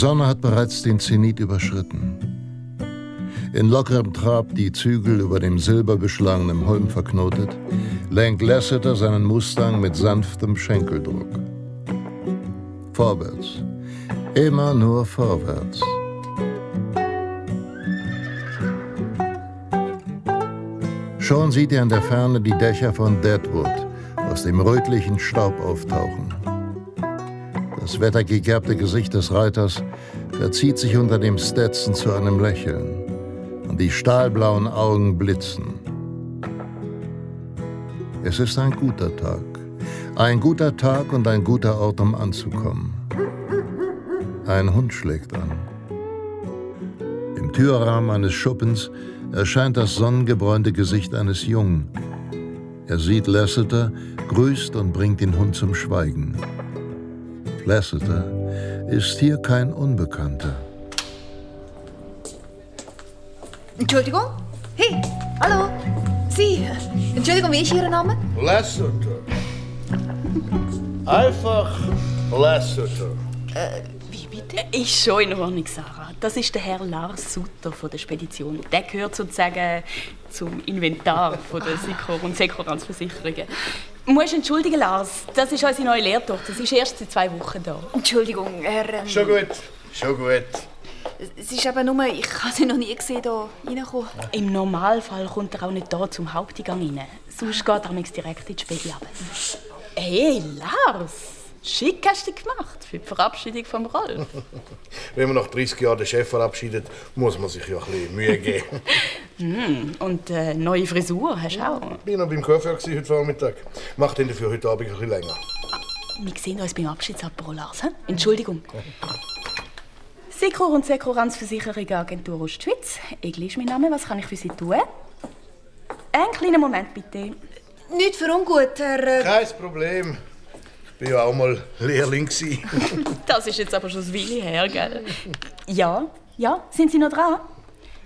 Sonne hat bereits den Zenit überschritten. In lockerem Trab die Zügel über dem silberbeschlagenen Holm verknotet, lenkt Lasseter seinen Mustang mit sanftem Schenkeldruck. Vorwärts. Immer nur vorwärts. Schon sieht er in der Ferne die Dächer von Deadwood aus dem rötlichen Staub auftauchen. Das wettergegerbte Gesicht des Reiters verzieht sich unter dem Stetson zu einem Lächeln und die stahlblauen Augen blitzen. Es ist ein guter Tag. Ein guter Tag und ein guter Ort, um anzukommen. Ein Hund schlägt an. Im Türrahmen eines Schuppens erscheint das sonnengebräunte Gesicht eines Jungen. Er sieht Lasseter, grüßt und bringt den Hund zum Schweigen. Lasseter ist hier kein Unbekannter. Entschuldigung? Hey, hallo? Sie, Entschuldigung, wie ist Ihr Name? Lasseter. Einfach Lasseter. Äh, wie bitte? Ist schon in Ordnung, Sarah. Das ist der Herr Lars Sutter von der Spedition. Der gehört sozusagen zum Inventar von der Sikor und Sekuranzversicherungen. Du musst entschuldigen, Lars. Das ist unsere neue Lehrtochter. Sie ist erst seit zwei Wochen da. Entschuldigung, Herr... Ähm, Schon gut, schon gut. Es ist aber nur, ich habe sie noch nie gesehen, hier reinkommen. Im Normalfall kommt er auch nicht hier zum Haupteingang rein. Sonst geht er direkt in die Spedi Hey, Lars! Schick hast du gemacht für die Verabschiedung vom Rolf. Wenn man nach 30 Jahren den Chef verabschiedet, muss man sich ja ein bisschen Mühe geben. mm, und äh, neue Frisur hast du auch? Ich war noch beim Coiffeur heute Vormittag. Macht ihn dafür heute Abend ein bisschen länger. Ah, wir sehen uns beim Abschiedsapero, Lars. Entschuldigung. Sekro und Sekuranzversicherung Agentur Ostschweiz. Egli ist mein Name. Was kann ich für Sie tun? Einen kleinen Moment, bitte. Nicht für ungut, Herr... Äh... Kein Problem. Ich war ja auch mal Lehrling. das ist jetzt aber schon ein Weile her, gell? Ja, ja, sind Sie noch dran?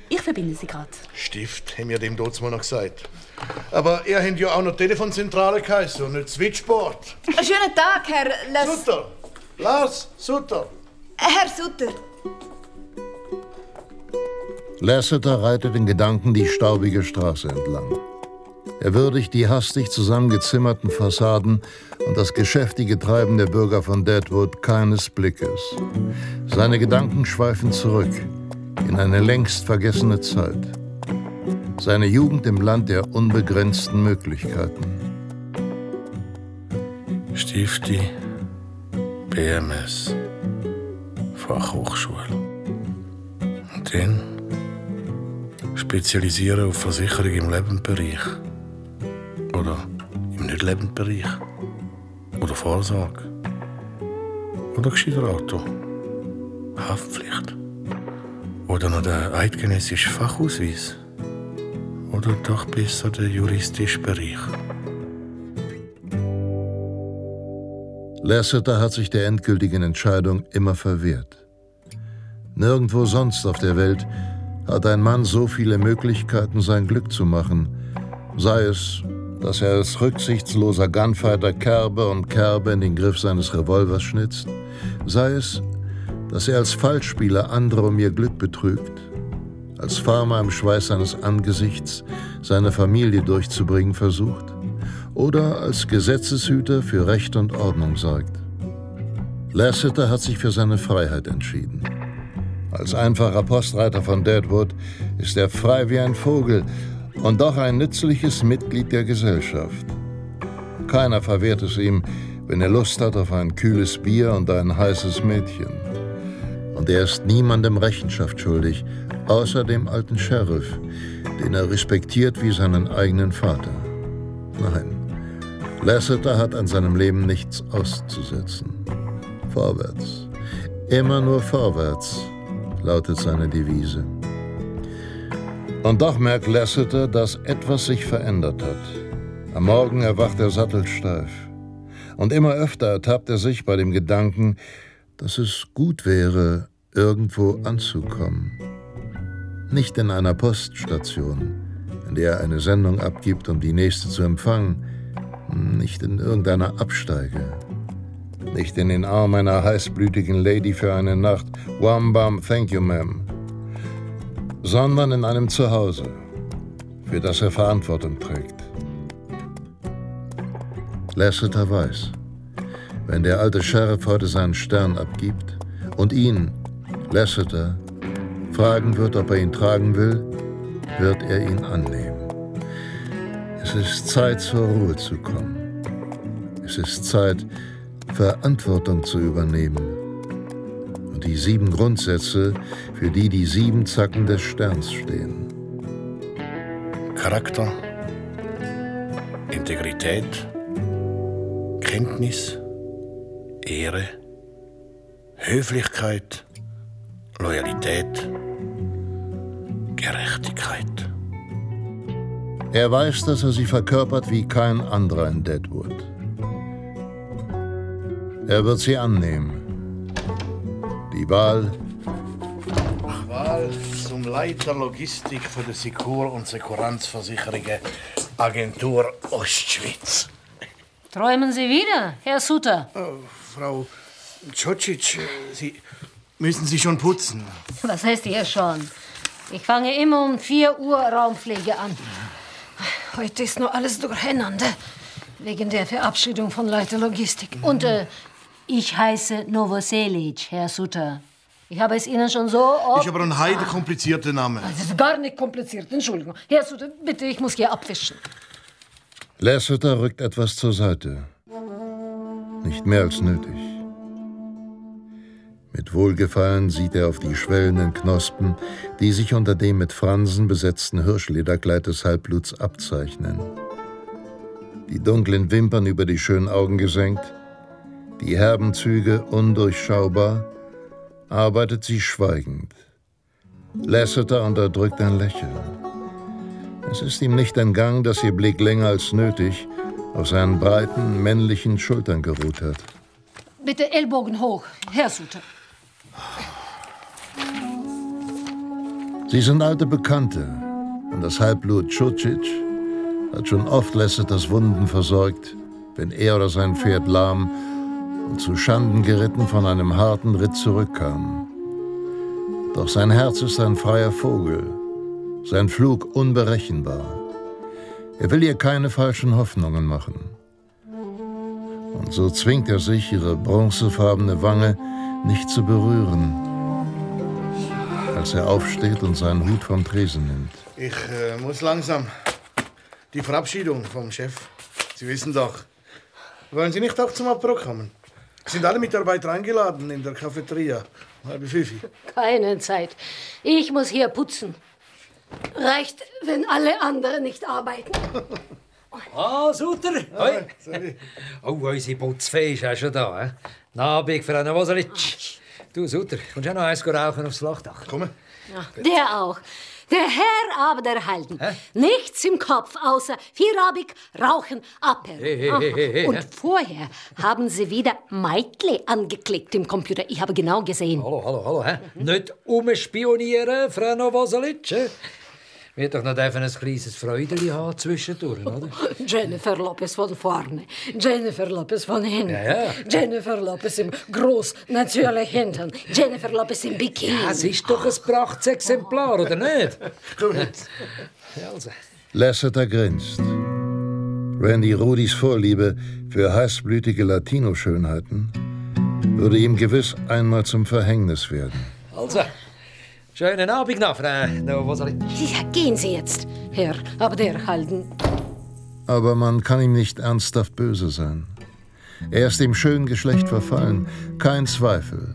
Ich verbinde Sie gerade. Stift, haben wir dem dort mal noch gesagt. Aber ihr habt ja auch noch Telefonzentrale geheißen und nicht Switchboard. Einen schönen Tag, Herr Les... Sutter! Lars Sutter! Herr Sutter! Lasseter reitet in Gedanken die staubige Straße entlang. Er würdigt die hastig zusammengezimmerten Fassaden und das geschäftige Treiben der Bürger von Deadwood keines Blickes. Seine Gedanken schweifen zurück in eine längst vergessene Zeit. Seine Jugend im Land der unbegrenzten Möglichkeiten. Stifti, BMS, Fachhochschule. Und dann spezialisieren auf Versicherung im Lebensbereich. Oder im Nicht-Lebensbereich. Oder Vorsorge. Oder gescheiter. Haftpflicht. Oder noch der eidgenössische Fachausweis. Oder doch besser der juristische Bereich. Lasseter hat sich der endgültigen Entscheidung immer verwehrt. Nirgendwo sonst auf der Welt hat ein Mann so viele Möglichkeiten, sein Glück zu machen, sei es dass er als rücksichtsloser Gunfighter Kerbe um Kerbe in den Griff seines Revolvers schnitzt, sei es, dass er als Fallspieler andere um ihr Glück betrügt, als Farmer im Schweiß seines Angesichts seine Familie durchzubringen versucht oder als Gesetzeshüter für Recht und Ordnung sorgt. Lasseter hat sich für seine Freiheit entschieden. Als einfacher Postreiter von Deadwood ist er frei wie ein Vogel und doch ein nützliches Mitglied der Gesellschaft. Keiner verwehrt es ihm, wenn er Lust hat auf ein kühles Bier und ein heißes Mädchen. Und er ist niemandem Rechenschaft schuldig, außer dem alten Sheriff, den er respektiert wie seinen eigenen Vater. Nein, Lasseter hat an seinem Leben nichts auszusetzen. Vorwärts. Immer nur vorwärts, lautet seine Devise. Und doch merkt Lasseter, dass etwas sich verändert hat. Am Morgen erwacht er sattelsteif. Und immer öfter ertappt er sich bei dem Gedanken, dass es gut wäre, irgendwo anzukommen. Nicht in einer Poststation, in der er eine Sendung abgibt, um die nächste zu empfangen, nicht in irgendeiner Absteige, nicht in den Arm einer heißblütigen Lady für eine Nacht, Wham bam, thank you, ma'am, sondern in einem Zuhause, für das er Verantwortung trägt. Lasseter weiß, wenn der alte Sheriff heute seinen Stern abgibt und ihn, Lasseter, fragen wird, ob er ihn tragen will, wird er ihn annehmen. Es ist Zeit, zur Ruhe zu kommen. Es ist Zeit, Verantwortung zu übernehmen. Und die sieben Grundsätze, für die die sieben Zacken des Sterns stehen. Charakter, Integrität, Kenntnis, Ehre, Höflichkeit, Loyalität, Gerechtigkeit. Er weiß, dass er sie verkörpert wie kein anderer in Deadwood. Er wird sie annehmen. Die Wahl. Wahl zum Leiter Logistik für die Secur- und Sekuranzversicherungen Agentur Ostschweiz. Träumen Sie wieder, Herr Suter? Oh, Frau Czocic, Sie müssen Sie schon putzen. Was heißt hier schon? Ich fange immer um 4 Uhr Raumpflege an. Heute ist nur alles durcheinander. Wegen der Verabschiedung von Leiter Logistik. Und äh, ich heiße Novoselic, Herr Sutter. Ich habe es Ihnen schon so oft... Ist aber ein heide komplizierter Name. Das ist gar nicht kompliziert, Entschuldigung. Herr Sutter, bitte, ich muss hier abwischen. Lasseter rückt etwas zur Seite. Nicht mehr als nötig. Mit Wohlgefallen sieht er auf die schwellenden Knospen, die sich unter dem mit Fransen besetzten Hirschlederkleid des Halbbluts abzeichnen. Die dunklen Wimpern über die schönen Augen gesenkt, die herben Züge undurchschaubar, arbeitet sie schweigend. Lasseter unterdrückt ein Lächeln. Es ist ihm nicht entgangen, dass ihr Blick länger als nötig auf seinen breiten, männlichen Schultern geruht hat. Bitte Ellbogen hoch, Herr Sutter. Sie sind alte Bekannte und das Halbblut Čučić hat schon oft Lasseters Wunden versorgt, wenn er oder sein Pferd lahm und zu Schanden geritten von einem harten Ritt zurückkam. Doch sein Herz ist ein freier Vogel, sein Flug unberechenbar. Er will ihr keine falschen Hoffnungen machen. Und so zwingt er sich, ihre bronzefarbene Wange nicht zu berühren, als er aufsteht und seinen Hut vom Tresen nimmt. Ich äh, muss langsam. Die Verabschiedung vom Chef. Sie wissen doch. Wollen Sie nicht auch zum Abbruch kommen? Sind alle Mitarbeiter eingeladen in der Cafeteria? Halbe Fifi. Keine Zeit. Ich muss hier putzen. Reicht, wenn alle anderen nicht arbeiten. Ah, Suter! Hoi! Oh, unsere Putzfee ist auch schon da. He? Nabig, Frau Novoselic. Du, Suter, kommst auch noch eins rauchen aufs Flachdach? Komm. Der auch. Der Herr aber der Halten. Nichts im Kopf außer vierabig, rauchen, Aper. Hey, hey, hey, Und hä? vorher haben Sie wieder Meitle angeklickt im Computer. Ich habe genau gesehen. Hallo, hallo, hallo. He? Nicht umspionieren, Frau Novoselic. He? Wir doch noch ein kleines Freudeli haben zwischendurch, oder? Jennifer Lopez von vorne, Jennifer Lopez von hinten, Ja, ja. Jennifer Lopez im groß natürlich hinten, Jennifer Lopez im Bikini. Ja, es ist doch ein Prachtexemplar, oder nicht? Ja, also. Lasseter grinst. Randy Rudis Vorliebe für heißblütige Latino-Schönheiten würde ihm gewiss einmal zum Verhängnis werden. also. Schönen Abend noch, Frau Novoselic. Ja, gehen Sie jetzt, Herr, aber der Halten. Aber man kann ihm nicht ernsthaft böse sein. Er ist dem schönen Geschlecht verfallen, kein Zweifel.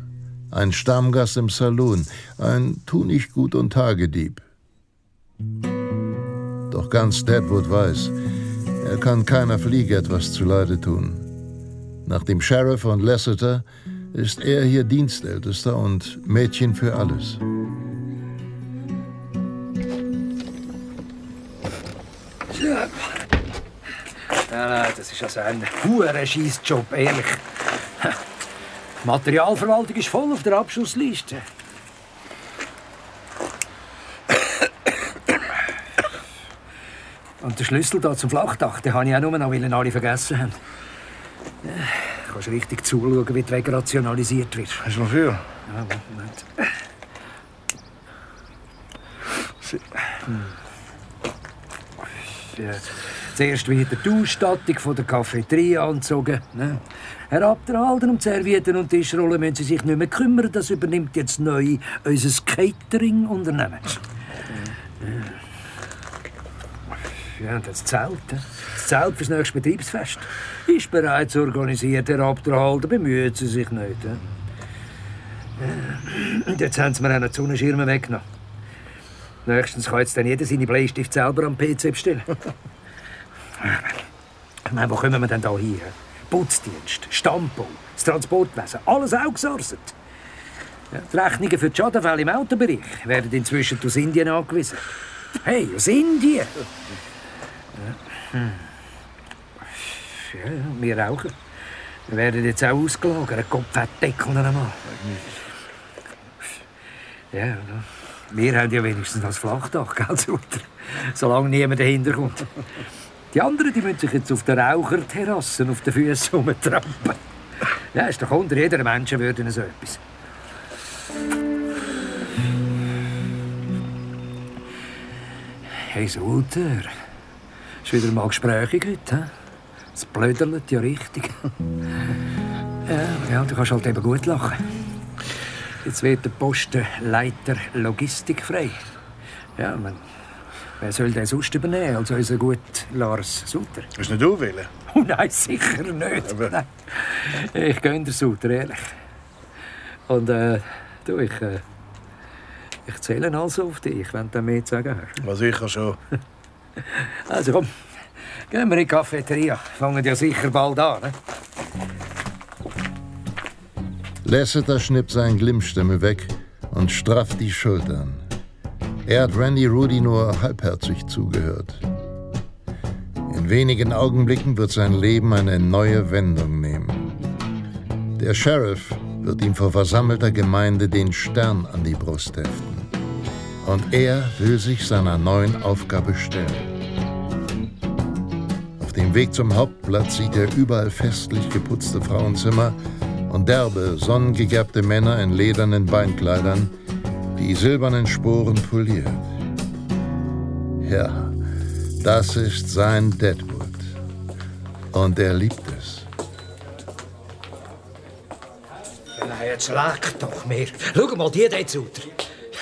Ein Stammgast im Saloon, ein Tu nicht gut und Tagedieb. Doch ganz Deadwood weiß, er kann keiner Fliege etwas zuleide tun. Nach dem Sheriff und Lasseter ist er hier Dienstältester und Mädchen für alles. Das ist also ein hoher Scheissjob, ehrlich. Die Materialverwaltung ist voll auf der Abschlussliste. Und der Schlüssel da zum Flachdach, den habe ich auch nur noch, weil ihn alle vergessen haben. Ja, kannst richtig zuschauen, wie die Wege rationalisiert wird. Hast du wofür? Ja, Moment. Hm. Ja, zuerst wieder die Ausstattung von der Cafeteria angezogen. Ne? Herabgehalten und Servietten und Tischrollen müssen Sie sich nicht mehr kümmern. Das übernimmt jetzt neu unser Catering-Unternehmen. Ja, und das Zelt. Das Zelt für das nächste Betriebsfest. Ist bereits organisiert, herabgehalten. Bemühen Sie sich nicht. Ja. Und jetzt haben Sie mir die Sonnenschirme weggenommen. Nächstens kann jetzt dann jeder seine Bleistift selber am PC bestellen. Ich wo kommen wir denn da hier? Putzdienst, Stammbau, das Transportwesen, alles outgesourcet. Ja, die Rechnungen für die Schadenfälle im Autobereich werden inzwischen aus Indien angewiesen. Hey, aus Indien! Ja, hm. ja, wir rauchen. Wir werden jetzt auch ausgelagert, Kopfbettdeckeln einmal. Ja. Wir haben ja wenigstens das Flachdach, gell? Solange niemand dahinter kommt. Die anderen die müssen sich jetzt auf der Raucherterrasse auf den Füßen rumtrampen. Ja, ist doch unter jeder Menschenwürde so etwas. Hey, Sutter. Ist wieder mal gesprächig heute, hä? Es blödert ja richtig. ja, ja, du kannst halt eben gut lachen. Jetzt wird der Postenleiter Logistik frei. Ja, man, wer soll den sonst übernehmen als unser gut Lars Suter? Hast nicht du wählen? Oh nein, sicher nicht. Nein. Ich gönne der Suter, ehrlich. Und äh, du, ich, äh, ich zähle also auf dich, wenn du mehr zu sagen hast. Was ich schon. Also komm, gehen wir in die Cafeteria. Fangen ja sicher bald an. Ne? Lasseter schnippt seinen Glimmstimme weg und strafft die Schultern. Er hat Randy Rudy nur halbherzig zugehört. In wenigen Augenblicken wird sein Leben eine neue Wendung nehmen. Der Sheriff wird ihm vor versammelter Gemeinde den Stern an die Brust heften. Und er will sich seiner neuen Aufgabe stellen. Auf dem Weg zum Hauptplatz sieht er überall festlich geputzte Frauenzimmer und derbe, sonnengegerbte Männer in ledernen Beinkleidern, die silbernen Sporen poliert. Ja, das ist sein Deadwood. Und er liebt es. Na, jetzt leck doch mir. Schau mal, die Suter.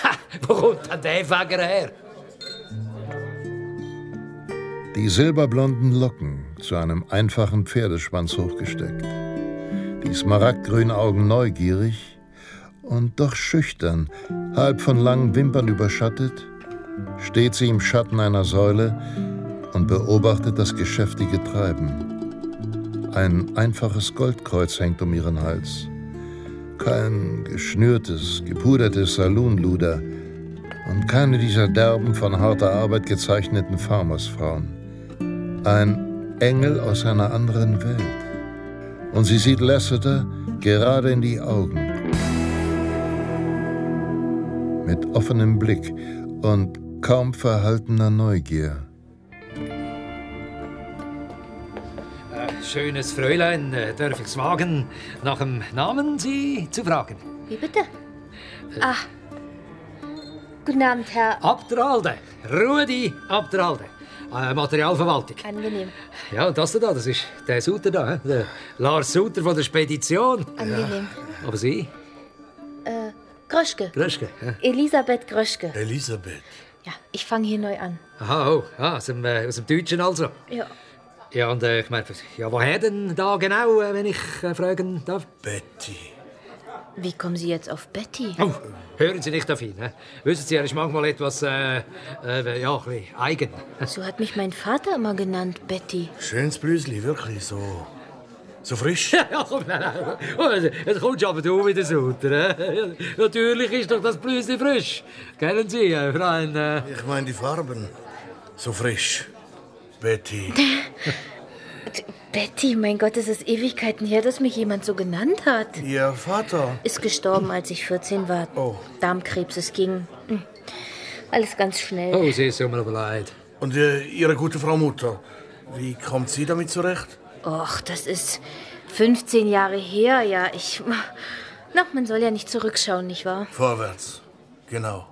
Ha, Wo kommt denn der Fäger her? Die silberblonden Locken zu einem einfachen Pferdeschwanz hochgesteckt. Die smaragdgrünen Augen neugierig und doch schüchtern, halb von langen Wimpern überschattet, steht sie im Schatten einer Säule und beobachtet das geschäftige Treiben. Ein einfaches Goldkreuz hängt um ihren Hals. Kein geschnürtes, gepudertes Saloonluder und keine dieser derben, von harter Arbeit gezeichneten Farmersfrauen. Ein Engel aus einer anderen Welt. Und sie sieht Lasseter gerade in die Augen. Mit offenem Blick und kaum verhaltener Neugier. Äh, schönes Fräulein, äh, darf ich's wagen, nach dem Namen Sie zu fragen? Wie bitte? Ah. Guten Abend, Herr. Abderalde, Rudi Abderalde, äh, Materialverwaltung. Angenehm. Ja, und das da, das ist der Suter da, hä? der Lars Suter von der Spedition. Angenehm. Aber Sie? Gröschke. Gröschke. Ja. Elisabeth Gröschke. Elisabeth. Ja, ich fange hier neu an. Aha, oh, ah, aus, dem, äh, aus dem Deutschen also. Ja. Ja, und äh, ich meine, ja, woher denn da genau, äh, wenn ich äh, fragen darf? Betty. Wie kommen Sie jetzt auf Betty? Oh, hören Sie nicht auf ihn. Ne? Wissen Sie, er ist manchmal etwas, äh, äh, ja, eigen. So hat mich mein Vater immer genannt, Betty. Schönes Blüsli, wirklich so. So frisch. ja, komm, nein, nein. Oh, Jetzt kommst du aber du wieder Sutter. Äh? Natürlich ist doch das Blüsli frisch. Kennen Sie, äh, Freund? Äh? Ich meine die Farben. So frisch. Betty. Betty, mein Gott, es ist Ewigkeiten her, dass mich jemand so genannt hat. Ihr Vater. Ist gestorben, als ich 14 war. Oh. Darmkrebs, es ging. hm, Alles ganz schnell. Oh, Sie ist mir aber leid. Und äh, Ihre gute Frau Mutter. Wie kommt sie damit zurecht? Och, das ist 15 Jahre her, ja. Ich. Na, man soll ja nicht zurückschauen, nicht wahr? Vorwärts. Genau.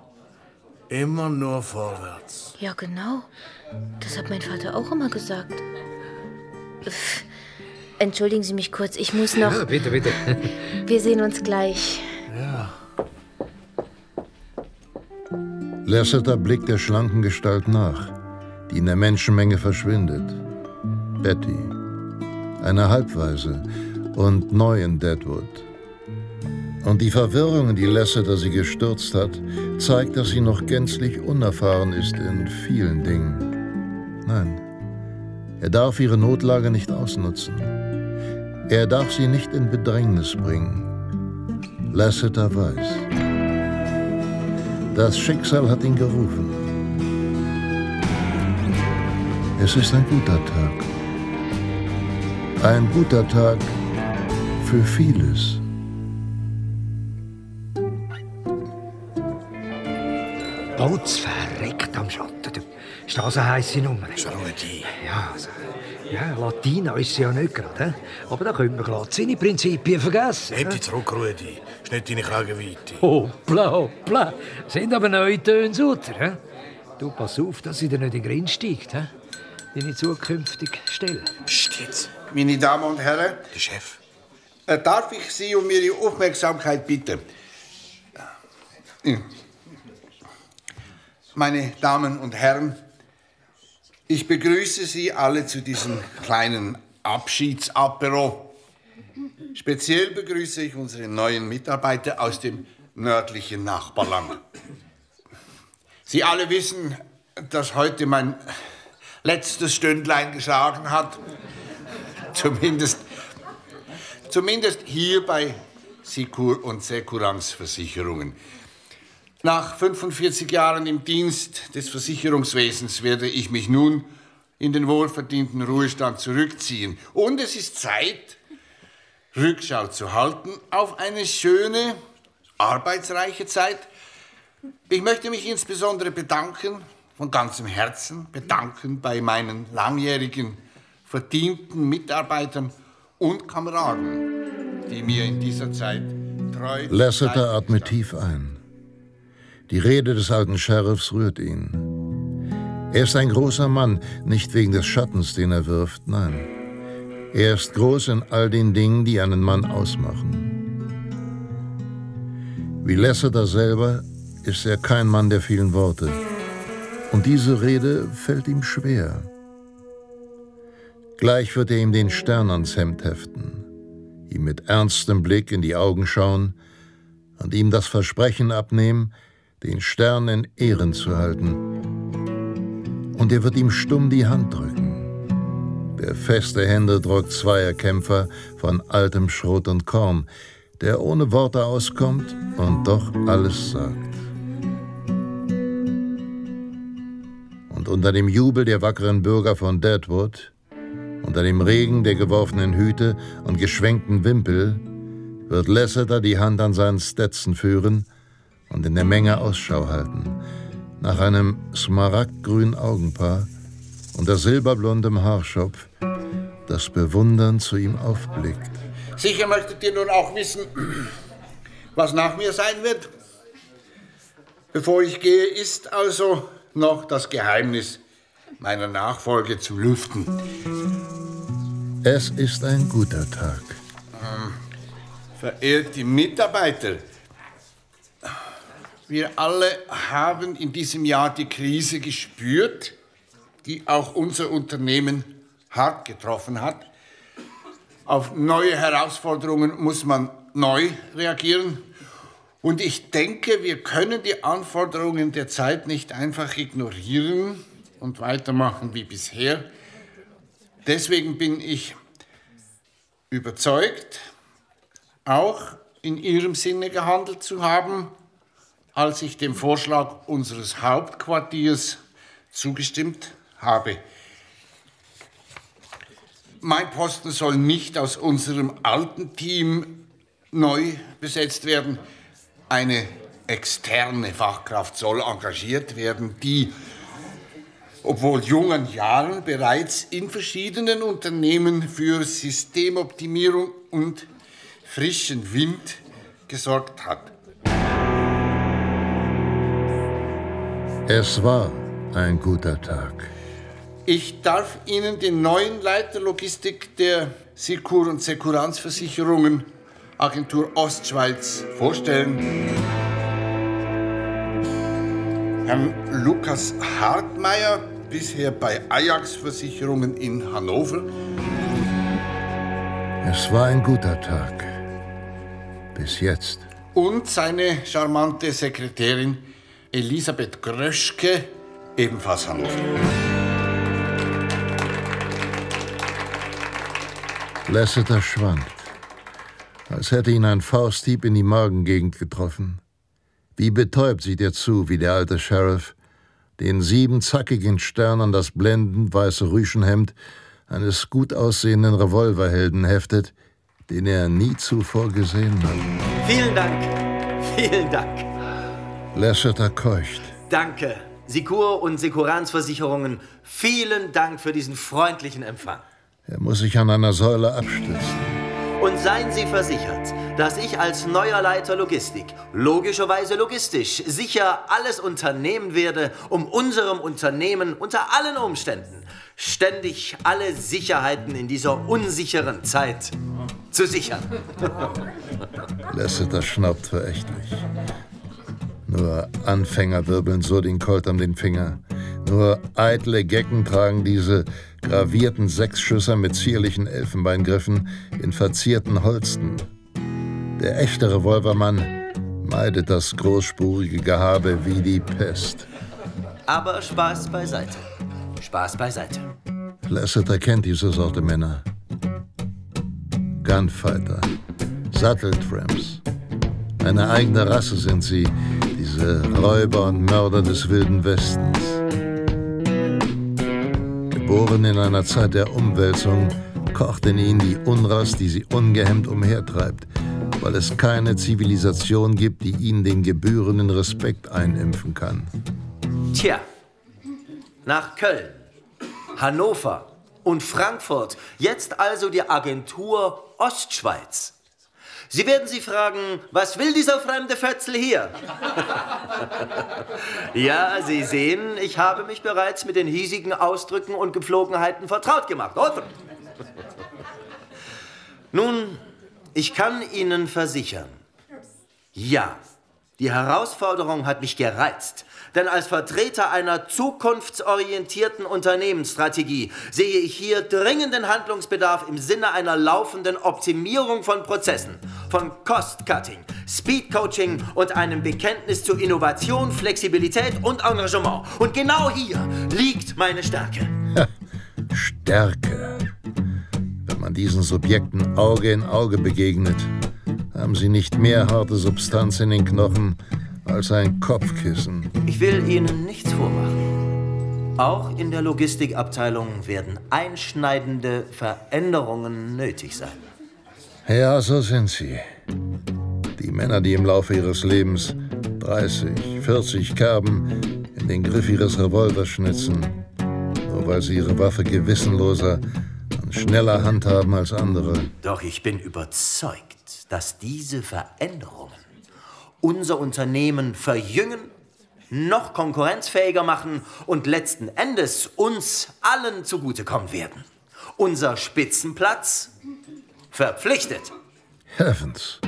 Immer nur vorwärts. Ja, genau. Das hat mein Vater auch immer gesagt. Pff, Entschuldigen Sie mich kurz, ich muss noch. Ja, bitte, bitte. Wir sehen uns gleich. Ja. Lasseter blickt der schlanken Gestalt nach, die in der Menschenmenge verschwindet. Betty, eine Halbweise und neu in Deadwood. Und die Verwirrung, die Lasseter sie gestürzt hat, zeigt, dass sie noch gänzlich unerfahren ist in vielen Dingen. Nein, er darf ihre Notlage nicht ausnutzen. Er darf sie nicht in Bedrängnis bringen. Lasseter weiß. Das Schicksal hat ihn gerufen. Es ist ein guter Tag. Ein guter Tag für vieles. Boots verreckt am Schatten. Du. Ist das eine heisse Nummer? Rudi. Ja, also, ja, Latina ist sie ja nicht gerade. Aber da könnte man glatt seine Prinzipien vergessen. Heb hä? dich zurück, Rudi. Ist nicht deine Kragenweite. Hoppla, hoppla. Sind aber neue Töne, Sutter. hä? Du, pass auf, dass sie dir nicht in den Grin steigt. Deine zukünftige Stelle. Psst jetzt. Meine Damen und Herren, Der Chef. äh, darf ich Sie um Ihre Aufmerksamkeit bitten? Meine Damen und Herren, ich begrüße Sie alle zu diesem kleinen Abschiedsapero. Speziell begrüße ich unsere neuen Mitarbeiter aus dem nördlichen Nachbarland. Sie alle wissen, dass heute mein letztes Stündlein geschlagen hat. Zumindest, zumindest hier bei Sikur und Sekurans Versicherungen. Nach 45 Jahren im Dienst des Versicherungswesens werde ich mich nun in den wohlverdienten Ruhestand zurückziehen. Und es ist Zeit, Rückschau zu halten auf eine schöne, arbeitsreiche Zeit. Ich möchte mich insbesondere bedanken, von ganzem Herzen bedanken bei meinen langjährigen, verdienten Mitarbeitern und Kameraden, die mir in dieser Zeit treu Lasseter atmet tief ein. Die Rede des alten Sheriffs rührt ihn. Er ist ein großer Mann, nicht wegen des Schattens, den er wirft, nein. Er ist groß in all den Dingen, die einen Mann ausmachen. Wie Lasseter selber ist er kein Mann der vielen Worte. Und diese Rede fällt ihm schwer. Gleich wird er ihm den Stern ans Hemd heften, ihm mit ernstem Blick in die Augen schauen und ihm das Versprechen abnehmen, den Stern in Ehren zu halten. Und er wird ihm stumm die Hand drücken. Der feste Händedruck zweier Kämpfer von altem Schrot und Korn, der ohne Worte auskommt und doch alles sagt. Und unter dem Jubel der wackeren Bürger von Deadwood, unter dem Regen der geworfenen Hüte und geschwenkten Wimpel, wird Lasseter die Hand an seinen Stetson führen und in der Menge Ausschau halten, nach einem smaragdgrünen Augenpaar unter silberblondem Haarschopf, das bewundernd zu ihm aufblickt. Sicher möchtet ihr nun auch wissen, was nach mir sein wird. Bevor ich gehe, ist also noch das Geheimnis meiner Nachfolge zu lüften. Es ist ein guter Tag. Verehrte Mitarbeiter, wir alle haben in diesem Jahr die Krise gespürt, die auch unser Unternehmen hart getroffen hat. Auf neue Herausforderungen muss man neu reagieren. Und ich denke, wir können die Anforderungen der Zeit nicht einfach ignorieren und weitermachen wie bisher. Deswegen bin ich überzeugt, auch in Ihrem Sinne gehandelt zu haben, als ich dem Vorschlag unseres Hauptquartiers zugestimmt habe. Mein Posten soll nicht aus unserem alten Team neu besetzt werden. Eine externe Fachkraft soll engagiert werden, die, obwohl jungen Jahren, bereits in verschiedenen Unternehmen für Systemoptimierung und frischen Wind gesorgt hat. Es war ein guter Tag. Ich darf Ihnen den neuen Leiter Logistik der Sikur- und Sekuranzversicherungen Agentur Ostschweiz vorstellen. Herrn Lukas Hartmeier, bisher bei Ajax Versicherungen in Hannover. Es war ein guter Tag. Bis jetzt. Und seine charmante Sekretärin Elisabeth Gröschke, ebenfalls Hannover. Lasseter schwankt, als hätte ihn ein Fausthieb in die Magengegend getroffen. Wie betäubt sieht er zu, wie der alte Sheriff den sieben zackigen Stern an das blendend weiße Rüschenhemd eines gut aussehenden Revolverhelden heftet, den er nie zuvor gesehen hat. Vielen Dank. Vielen Dank. Lasseter keucht. Danke. Sikur und Sekuransversicherungen, vielen Dank für diesen freundlichen Empfang. Er muss sich an einer Säule abstützen. Und seien Sie versichert, dass ich als neuer Leiter Logistik, logischerweise logistisch, sicher alles unternehmen werde, um unserem Unternehmen unter allen Umständen ständig alle Sicherheiten in dieser unsicheren Zeit zu sichern. Lasseter schnaubt verächtlich. Nur Anfänger wirbeln so den Colt um den Finger. Nur eitle Gecken tragen diese gravierten Sechsschüsser mit zierlichen Elfenbeingriffen in verzierten Holsten. Der echte Revolvermann meidet das großspurige Gehabe wie die Pest. Aber Spaß beiseite. Spaß beiseite. Lasseter kennt diese Sorte Männer. Gunfighter, Satteltramps. Eine eigene Rasse sind sie, diese Räuber und Mörder des wilden Westens. Geboren in einer Zeit der Umwälzung, kocht in ihnen die Unrast, die sie ungehemmt umhertreibt, weil es keine Zivilisation gibt, die ihnen den gebührenden Respekt einimpfen kann. Tja, nach Köln, Hannover und Frankfurt, jetzt also die Agentur Ostschweiz. Sie werden sich fragen, was will dieser fremde Fötzel hier? ja, Sie sehen, ich habe mich bereits mit den hiesigen Ausdrücken und Gepflogenheiten vertraut gemacht, oder? Nun, ich kann Ihnen versichern, ja, die Herausforderung hat mich gereizt. Denn als Vertreter einer zukunftsorientierten Unternehmensstrategie sehe ich hier dringenden Handlungsbedarf im Sinne einer laufenden Optimierung von Prozessen, von Cost-Cutting, Speed-Coaching und einem Bekenntnis zu Innovation, Flexibilität und Engagement. Und genau hier liegt meine Stärke. Stärke. Man diesen Subjekten Auge in Auge begegnet, haben sie nicht mehr harte Substanz in den Knochen als ein Kopfkissen. Ich will Ihnen nichts vormachen. Auch in der Logistikabteilung werden einschneidende Veränderungen nötig sein. Ja, so sind sie. Die Männer, die im Laufe ihres Lebens 30, 40 Kerben in den Griff ihres Revolvers schnitzen, nur weil sie ihre Waffe gewissenloser schneller handhaben als andere. Doch ich bin überzeugt, dass diese Veränderungen unser Unternehmen verjüngen, noch konkurrenzfähiger machen und letzten Endes uns allen zugutekommen werden. Unser Spitzenplatz verpflichtet. Heavens.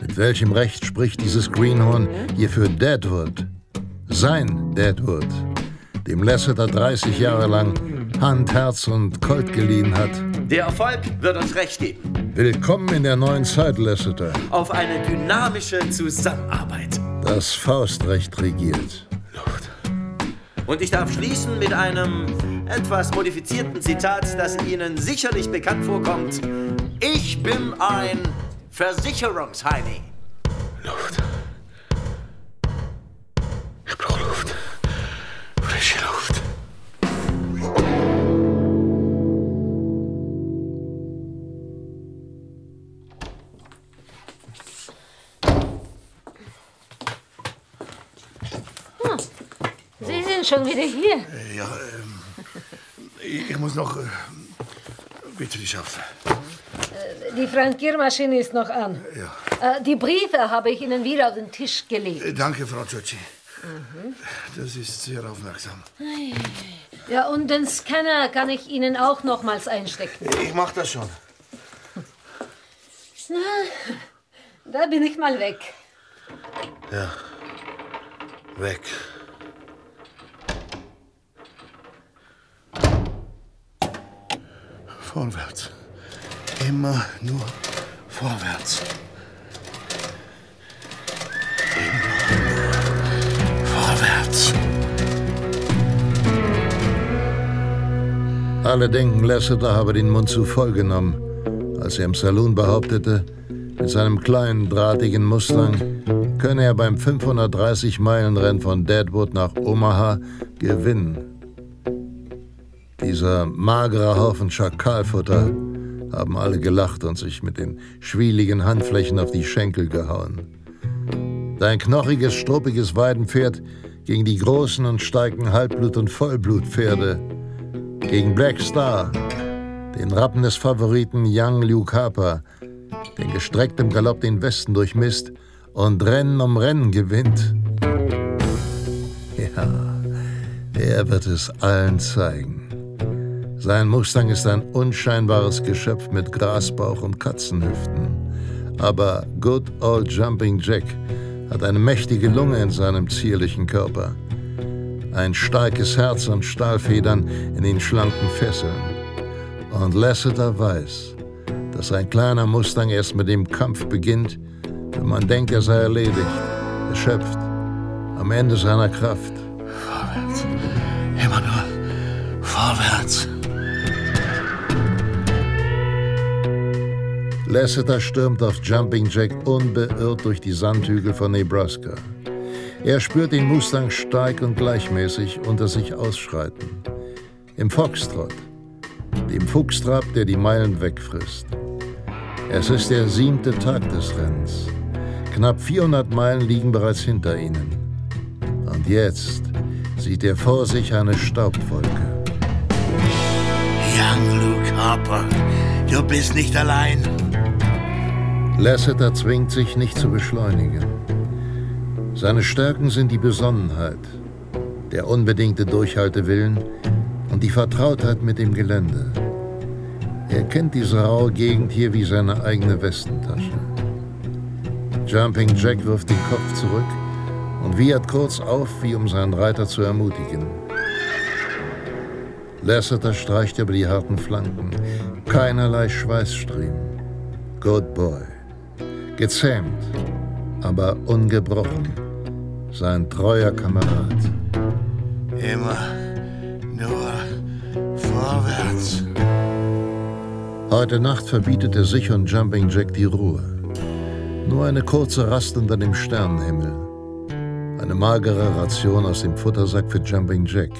Mit welchem Recht spricht dieses Greenhorn hier für Deadwood? Sein Deadwood, dem Lasseter 30 Jahre lang Hand, Herz und Colt geliehen hat. Der Erfolg wird uns recht geben. Willkommen in der neuen Zeit, Lasseter. Auf eine dynamische Zusammenarbeit. Das Faustrecht regiert. Und ich darf schließen mit einem etwas modifizierten Zitat, das Ihnen sicherlich bekannt vorkommt. Ich bin ein Versicherungsheini. Luft. Ich brauche Luft. Sind schon wieder hier. Äh, Ja, ähm, ich ich muss noch. Äh, bitte die Schaff. Die Frankiermaschine ist noch an. Ja. Äh, Die Briefe habe ich Ihnen wieder auf den Tisch gelegt. Äh, Danke, Frau Ciocci. Mhm. Das ist sehr aufmerksam. Ja, und den Scanner kann ich Ihnen auch nochmals einstecken. Ich mach das schon. Na, da bin ich mal weg. Ja. Weg. Vorwärts. Immer nur vorwärts. Immer nur vorwärts. Alle denken, Lasseter habe den Mund zu voll genommen, als er im Saloon behauptete, mit seinem kleinen, drahtigen Mustang könne er beim 530-Meilen-Rennen von Deadwood nach Omaha gewinnen. Dieser magere Haufen Schakalfutter haben alle gelacht und sich mit den schwieligen Handflächen auf die Schenkel gehauen. Dein knochiges, struppiges Weidenpferd gegen die großen und starken Halbblut- und Vollblutpferde, gegen Black Star, den Rappen des Favoriten Young Luke Harper, der gestreckt im Galopp den Westen durchmisst und Rennen um Rennen gewinnt. Ja, er wird es allen zeigen. Sein Mustang ist ein unscheinbares Geschöpf mit Grasbauch und Katzenhüften. Aber Good Old Jumping Jack hat eine mächtige Lunge in seinem zierlichen Körper. Ein starkes Herz und Stahlfedern in den schlanken Fesseln. Und Lasseter weiß, dass ein kleiner Mustang erst mit dem Kampf beginnt, wenn man denkt, er sei erledigt, erschöpft, am Ende seiner Kraft. Vorwärts. Immer nur vorwärts. Lasseter stürmt auf Jumping Jack unbeirrt durch die Sandhügel von Nebraska. Er spürt den Mustang stark und gleichmäßig unter sich ausschreiten. Im Foxtrot, dem Fuchstrab, der die Meilen wegfrisst. Es ist der siebte Tag des Rennens. Knapp 400 Meilen liegen bereits hinter ihnen. Und jetzt sieht er vor sich eine Staubwolke. Young Luke Harper, du bist nicht allein. Lasseter zwingt sich nicht zu beschleunigen. Seine Stärken sind die Besonnenheit, der unbedingte Durchhaltewillen und die Vertrautheit mit dem Gelände. Er kennt diese raue Gegend hier wie seine eigene Westentasche. Jumping Jack wirft den Kopf zurück und wiehert kurz auf, wie um seinen Reiter zu ermutigen. Lasseter streicht über die harten Flanken. Keinerlei Schweißstriemen. Good boy. Gezähmt, aber ungebrochen. Sein treuer Kamerad. Immer nur vorwärts. Heute Nacht verbietet er sich und Jumping Jack die Ruhe. Nur eine kurze Rast unter dem Sternenhimmel. Eine magere Ration aus dem Futtersack für Jumping Jack.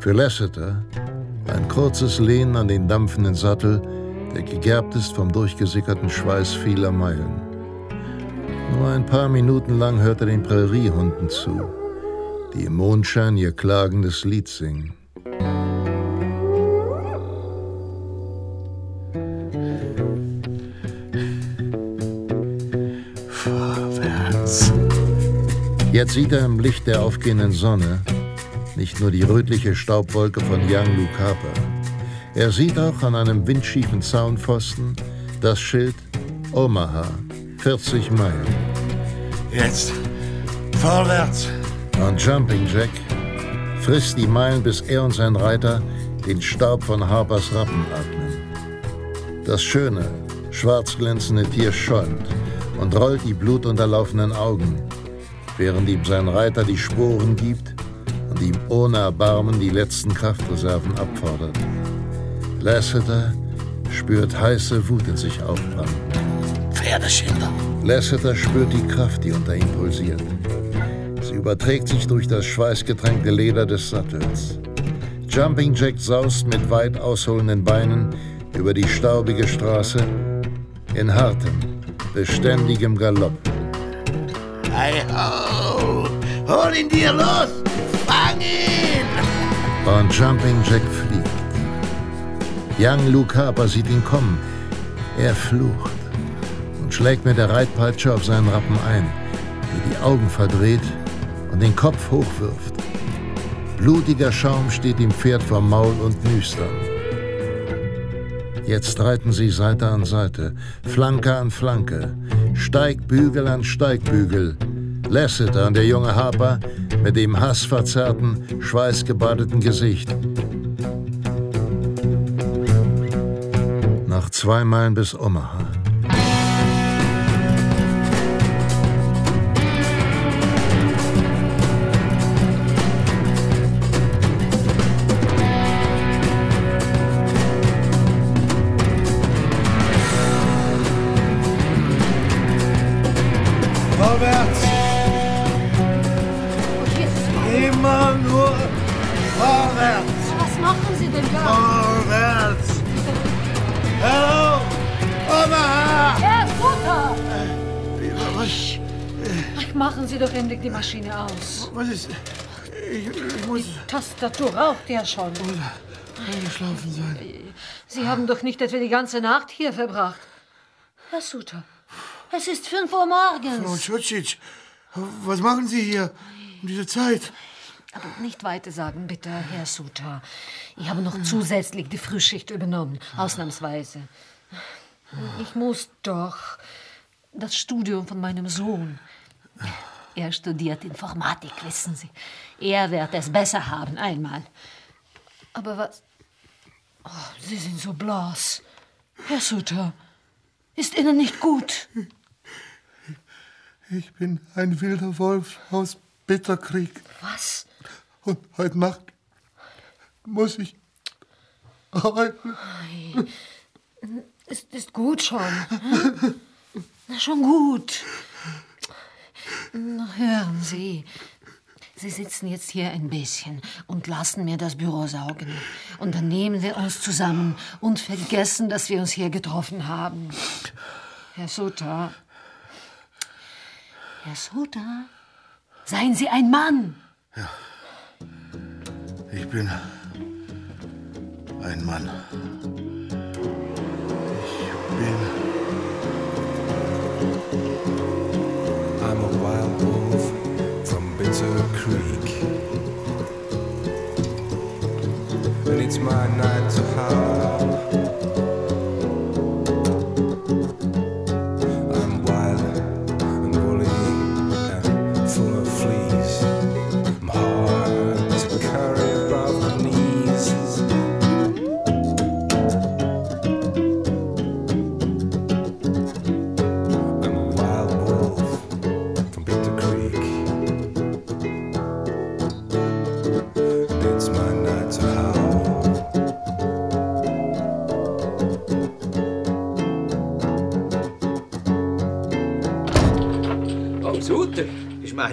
Für Lasseter ein kurzes Lehnen an den dampfenden Sattel, der gegerbt ist vom durchgesickerten Schweiß vieler Meilen. Nur ein paar Minuten lang hört er den Präriehunden zu, die im Mondschein ihr klagendes Lied singen. Vorwärts. Jetzt sieht er im Licht der aufgehenden Sonne nicht nur die rötliche Staubwolke von Young Luke Harper. Er sieht auch an einem windschiefen Zaunpfosten das Schild Omaha, 40 Meilen. Jetzt vorwärts. Und Jumping Jack frisst die Meilen, bis er und sein Reiter den Staub von Harpers Rappen atmen. Das schöne, schwarz glänzende Tier schäumt und rollt die blutunterlaufenden Augen, während ihm sein Reiter die Sporen gibt und ihm ohne Erbarmen die letzten Kraftreserven abfordert. Lasseter spürt heiße Wut in sich aufbranden. Pferdeschinder. Lasseter spürt die Kraft, die unter ihm pulsiert. Sie überträgt sich durch das schweißgetränkte Leder des Sattels. Jumping Jack saust mit weit ausholenden Beinen über die staubige Straße in hartem, beständigem Galopp. Hey ho! Hol ihn dir los! Fang ihn! Und Jumping Jack fliegt. Young Luke Harper sieht ihn kommen. Er flucht schlägt mit der Reitpeitsche auf seinen Rappen ein, der die Augen verdreht und den Kopf hochwirft. Blutiger Schaum steht dem Pferd vom Maul und nüstern. Jetzt reiten sie Seite an Seite, Flanke an Flanke, Steigbügel an Steigbügel. Lasseter und der junge Harper mit dem hassverzerrten, schweißgebadeten Gesicht. Noch zwei Meilen bis Omaha. Was ist. Ich, ich muss Die Tastatur raucht ja schon. eingeschlafen sein. Sie haben doch nicht etwa die ganze Nacht hier verbracht. Herr Suter, es ist 5 Uhr Frau morgens. Tschutschic, was machen Sie hier um diese Zeit? Aber nicht weiter sagen, bitte, Herr Suter. Ich habe noch zusätzlich die Frühschicht übernommen, ausnahmsweise. Ich muss doch das Studium von meinem Sohn. Er studiert Informatik, wissen Sie. Er wird es besser haben, einmal. Aber was... Oh, Sie sind so blass. Herr Suter, ist Ihnen nicht gut? Ich bin ein wilder Wolf aus Bitterkrieg. Was? Und heute Nacht muss ich heulen. Ist, ist gut schon. hm? Na, schon gut. Hören Sie. Sie sitzen jetzt hier ein bisschen und lassen mir das Büro saugen. Und dann nehmen wir uns zusammen und vergessen, dass wir uns hier getroffen haben. Herr Suter. Herr Suter. Seien Sie ein Mann. Ich bin ein Mann. Ich bin. Creek. And it's my night to howl.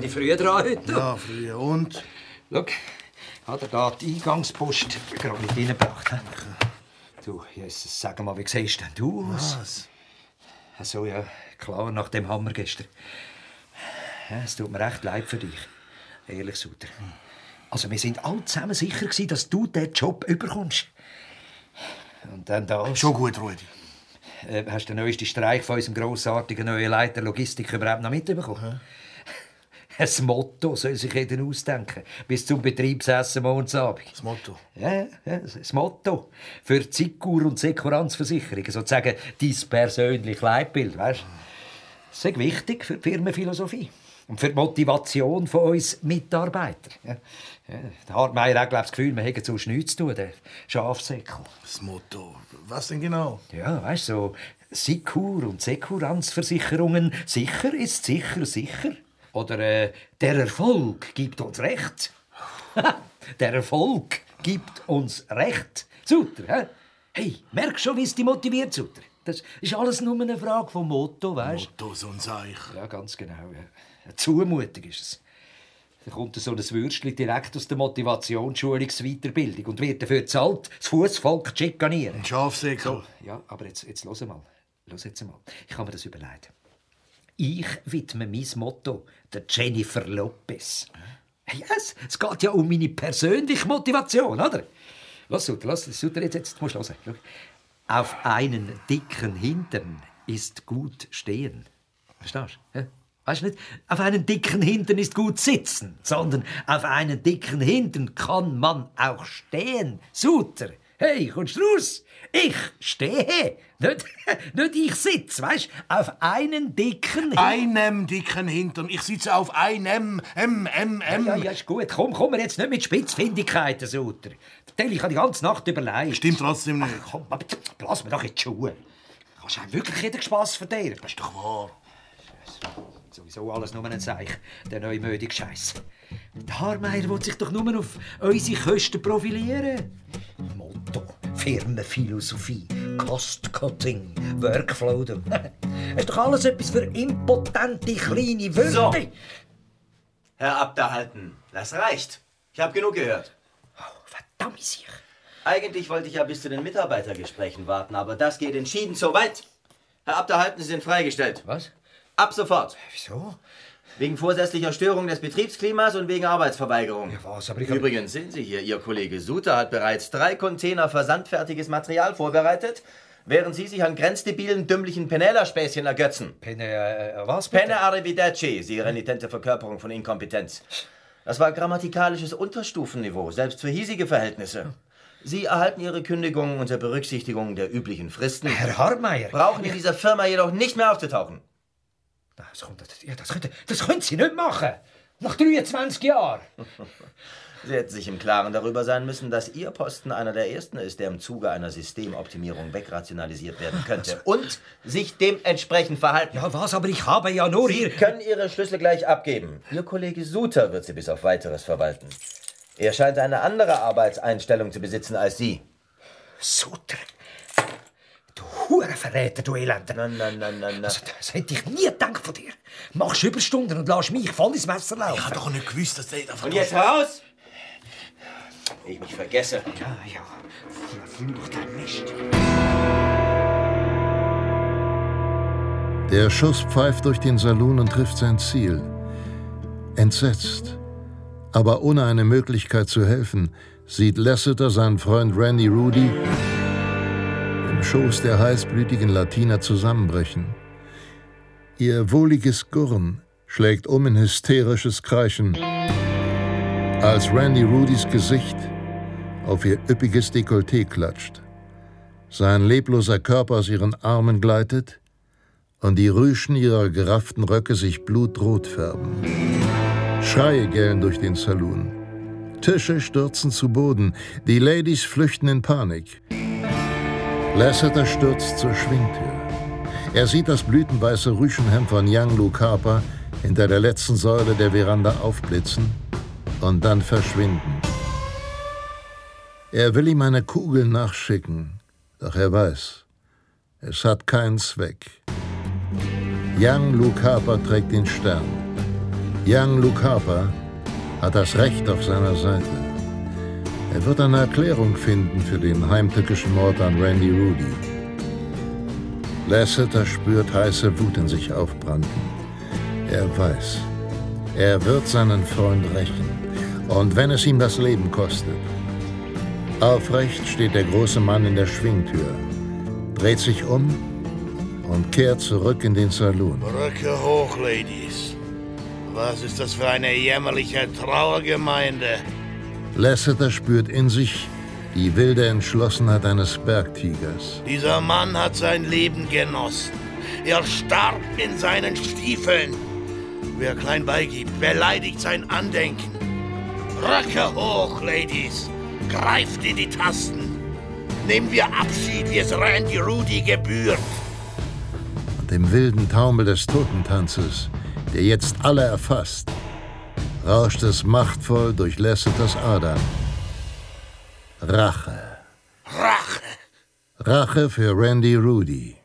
Ist meine früh dran heute. Ja, früher. Und? Schau, hat er da die Eingangspost gerade mit reingebracht. Du, Jesus, sag mal, wie siehst denn du aus? Was? Ach So, ja, klar, nach dem Hammer gestern. Ja, es tut mir recht leid für dich. Ehrlich, Suter. Also, wir sind alle zusammen sicher, gewesen, dass du diesen Job überkommst. Und dann das. Schon gut, Rudi. Äh, hast du den neuesten Streich von unserem grossartigen neuen Leiter Logistik überhaupt noch mitbekommen? Ein Motto soll sich jeder ausdenken. Bis zum Betriebsessen morgens Abend. Das Motto. Ja, ja, das Motto. Für die Zikur- und Sekuranzversicherung. Sozusagen dein persönliches Leitbild. Weißt? Das ist wichtig für die Firmenphilosophie. Und für die Motivation von uns Mitarbeitern. Ja. Ja, der Hartmeier hat glaub, das Gefühl, wir hätten sonst nichts zu tun, der Schafsäckel. Das Motto. Was denn genau? Ja, weißt du, so Sikur und Sekuranzversicherungen. Sicher ist sicher sicher. Oder äh, der Erfolg gibt uns Recht. der Erfolg gibt uns Recht. Suter, hä? Hey, merkst schon, wie es dich motiviert, Suter? Das ist alles nur eine Frage vom Motto, weißt du? Motto, so ein Seich. Ja, ganz genau. Ja. Zumutung ist es. Da kommt so ein Würstchen direkt aus der Motivationsschulungsweiterbildung und wird dafür zahlt, das Fußvolk zu schikanieren. Ein Schafsäckel. Ja, aber jetzt, jetzt los mal. Los jetzt mal. Ich habe mir das überlegt. Ich widme mein Motto der Jennifer Lopez. Yes, es geht ja um meine persönliche Motivation, oder? Lass, Sutter, lass, Sutter, jetzt, jetzt musst du hören. Auf einen dicken Hintern ist gut stehen. Verstehst du? Weißt du nicht? Auf einen dicken Hintern ist gut sitzen, sondern auf einen dicken Hintern kann man auch stehen. Suter, hey, kommst du raus? Ich stehe, nicht, nicht ich sitze, weißt du? Auf einen dicken Hintern. Einem dicken Hintern. Ich sitze auf einem. M, M, M. Ja, ja, ist gut. Komm, komm jetzt nicht mit Spitzfindigkeiten, Suter. Vertell, ich habe die ganze Nacht überlegt. Stimmt trotzdem nicht. Ach, komm, aber blass mir doch in die Schuhe. Kannst du einem wirklich jeden Spass verderben? Das ist doch wahr. Sowieso alles nur ein Zeichen, der neumödige Scheiß. Der Haarmeier will sich doch nur auf unsere Kosten profilieren. Motto, Firmenphilosophie, Cost-Cutting, Workflow. Ist doch alles etwas für impotente kleine Wölfe. So. Herr Abderhalten, das reicht. Ich habe genug gehört. Verdammt sich. Eigentlich wollte ich ja bis zu den Mitarbeitergesprächen warten, aber das geht entschieden zu weit. Herr Abderhalten, Sie sind freigestellt. Was? Ab sofort. Wieso? Wegen vorsätzlicher Störung des Betriebsklimas und wegen Arbeitsverweigerung. Ja, was? Aber ich hab- Übrigens, sehen Sie hier, Ihr Kollege Suter hat bereits drei Container versandfertiges Material vorbereitet, während Sie sich an grenzdebilen, dümmlichen Penela-Späßchen ergötzen. Penne, äh, was bitte? Penne arrivederci, Sie renitente Verkörperung von Inkompetenz. Das war grammatikalisches Unterstufenniveau, selbst für hiesige Verhältnisse. Sie erhalten Ihre Kündigung unter Berücksichtigung der üblichen Fristen. Herr Hartmeier. Brauchen in dieser Firma jedoch nicht mehr aufzutauchen. Das, kommt, das, ja, das, könnte, das können Sie nicht machen. Nach 23 Jahren. Sie hätten sich im Klaren darüber sein müssen, dass Ihr Posten einer der ersten ist, der im Zuge einer Systemoptimierung wegrationalisiert werden könnte. Und sich dementsprechend verhalten. Ja, was? Aber ich habe ja nur Sie hier... können Ihre Schlüssel gleich abgeben. Ihr Kollege Suter wird sie bis auf Weiteres verwalten. Er scheint eine andere Arbeitseinstellung zu besitzen als Sie. Suter. Du Hurenverräter, du Elender. Nein, nein, nein, nein, nein. Also, das hätte ich nie gedacht von dir. Machst Überstunden und lässt mich voll ins Messer laufen. Ich habe doch nicht gewusst, dass der davon Und jetzt heraus! Ich mich vergesse. Ja, ja. Verfluchter Mist. Der Schuss pfeift durch den Saloon und trifft sein Ziel. Entsetzt, aber ohne eine Möglichkeit zu helfen, sieht Lasseter seinen Freund Randy Rudy Schoß der heißblütigen Latina zusammenbrechen. Ihr wohliges Gurren schlägt um in hysterisches Kreischen, als Randy Rudys Gesicht auf ihr üppiges Dekolleté klatscht. Sein lebloser Körper aus ihren Armen gleitet und die Rüschen ihrer gerafften Röcke sich blutrot färben. Schreie gellen durch den Saloon. Tische stürzen zu Boden, die Ladies flüchten in Panik. Lasseter stürzt zur Schwingtür. Er sieht das blütenweiße Rüschenhemd von Young Luke Harper hinter der letzten Säule der Veranda aufblitzen und dann verschwinden. Er will ihm eine Kugel nachschicken, doch er weiß, es hat keinen Zweck. Young Luke Harper trägt den Stern. Young Luke Harper hat das Recht auf seiner Seite. Er wird eine Erklärung finden für den heimtückischen Mord an Randy Rudy. Lasseter spürt heiße Wut in sich aufbranden. Er weiß, er wird seinen Freund rächen. Und wenn es ihm das Leben kostet. Aufrecht steht der große Mann in der Schwingtür, dreht sich um und kehrt zurück in den Saloon. Röcke hoch, Ladies. Was ist das für eine jämmerliche Trauergemeinde? Lasseter spürt in sich die wilde Entschlossenheit eines Bergtigers. Dieser Mann hat sein Leben genossen. Er starb in seinen Stiefeln. Wer klein beigibt, beleidigt sein Andenken. Röcke hoch, Ladies. Greift in die Tasten. Nehmen wir Abschied, wie es Randy Rudy gebührt. und im wilden Taumel des Totentanzes, der jetzt alle erfasst, rauscht es machtvoll durch das Adern. Rache. Rache. Rache für Randy Rudy.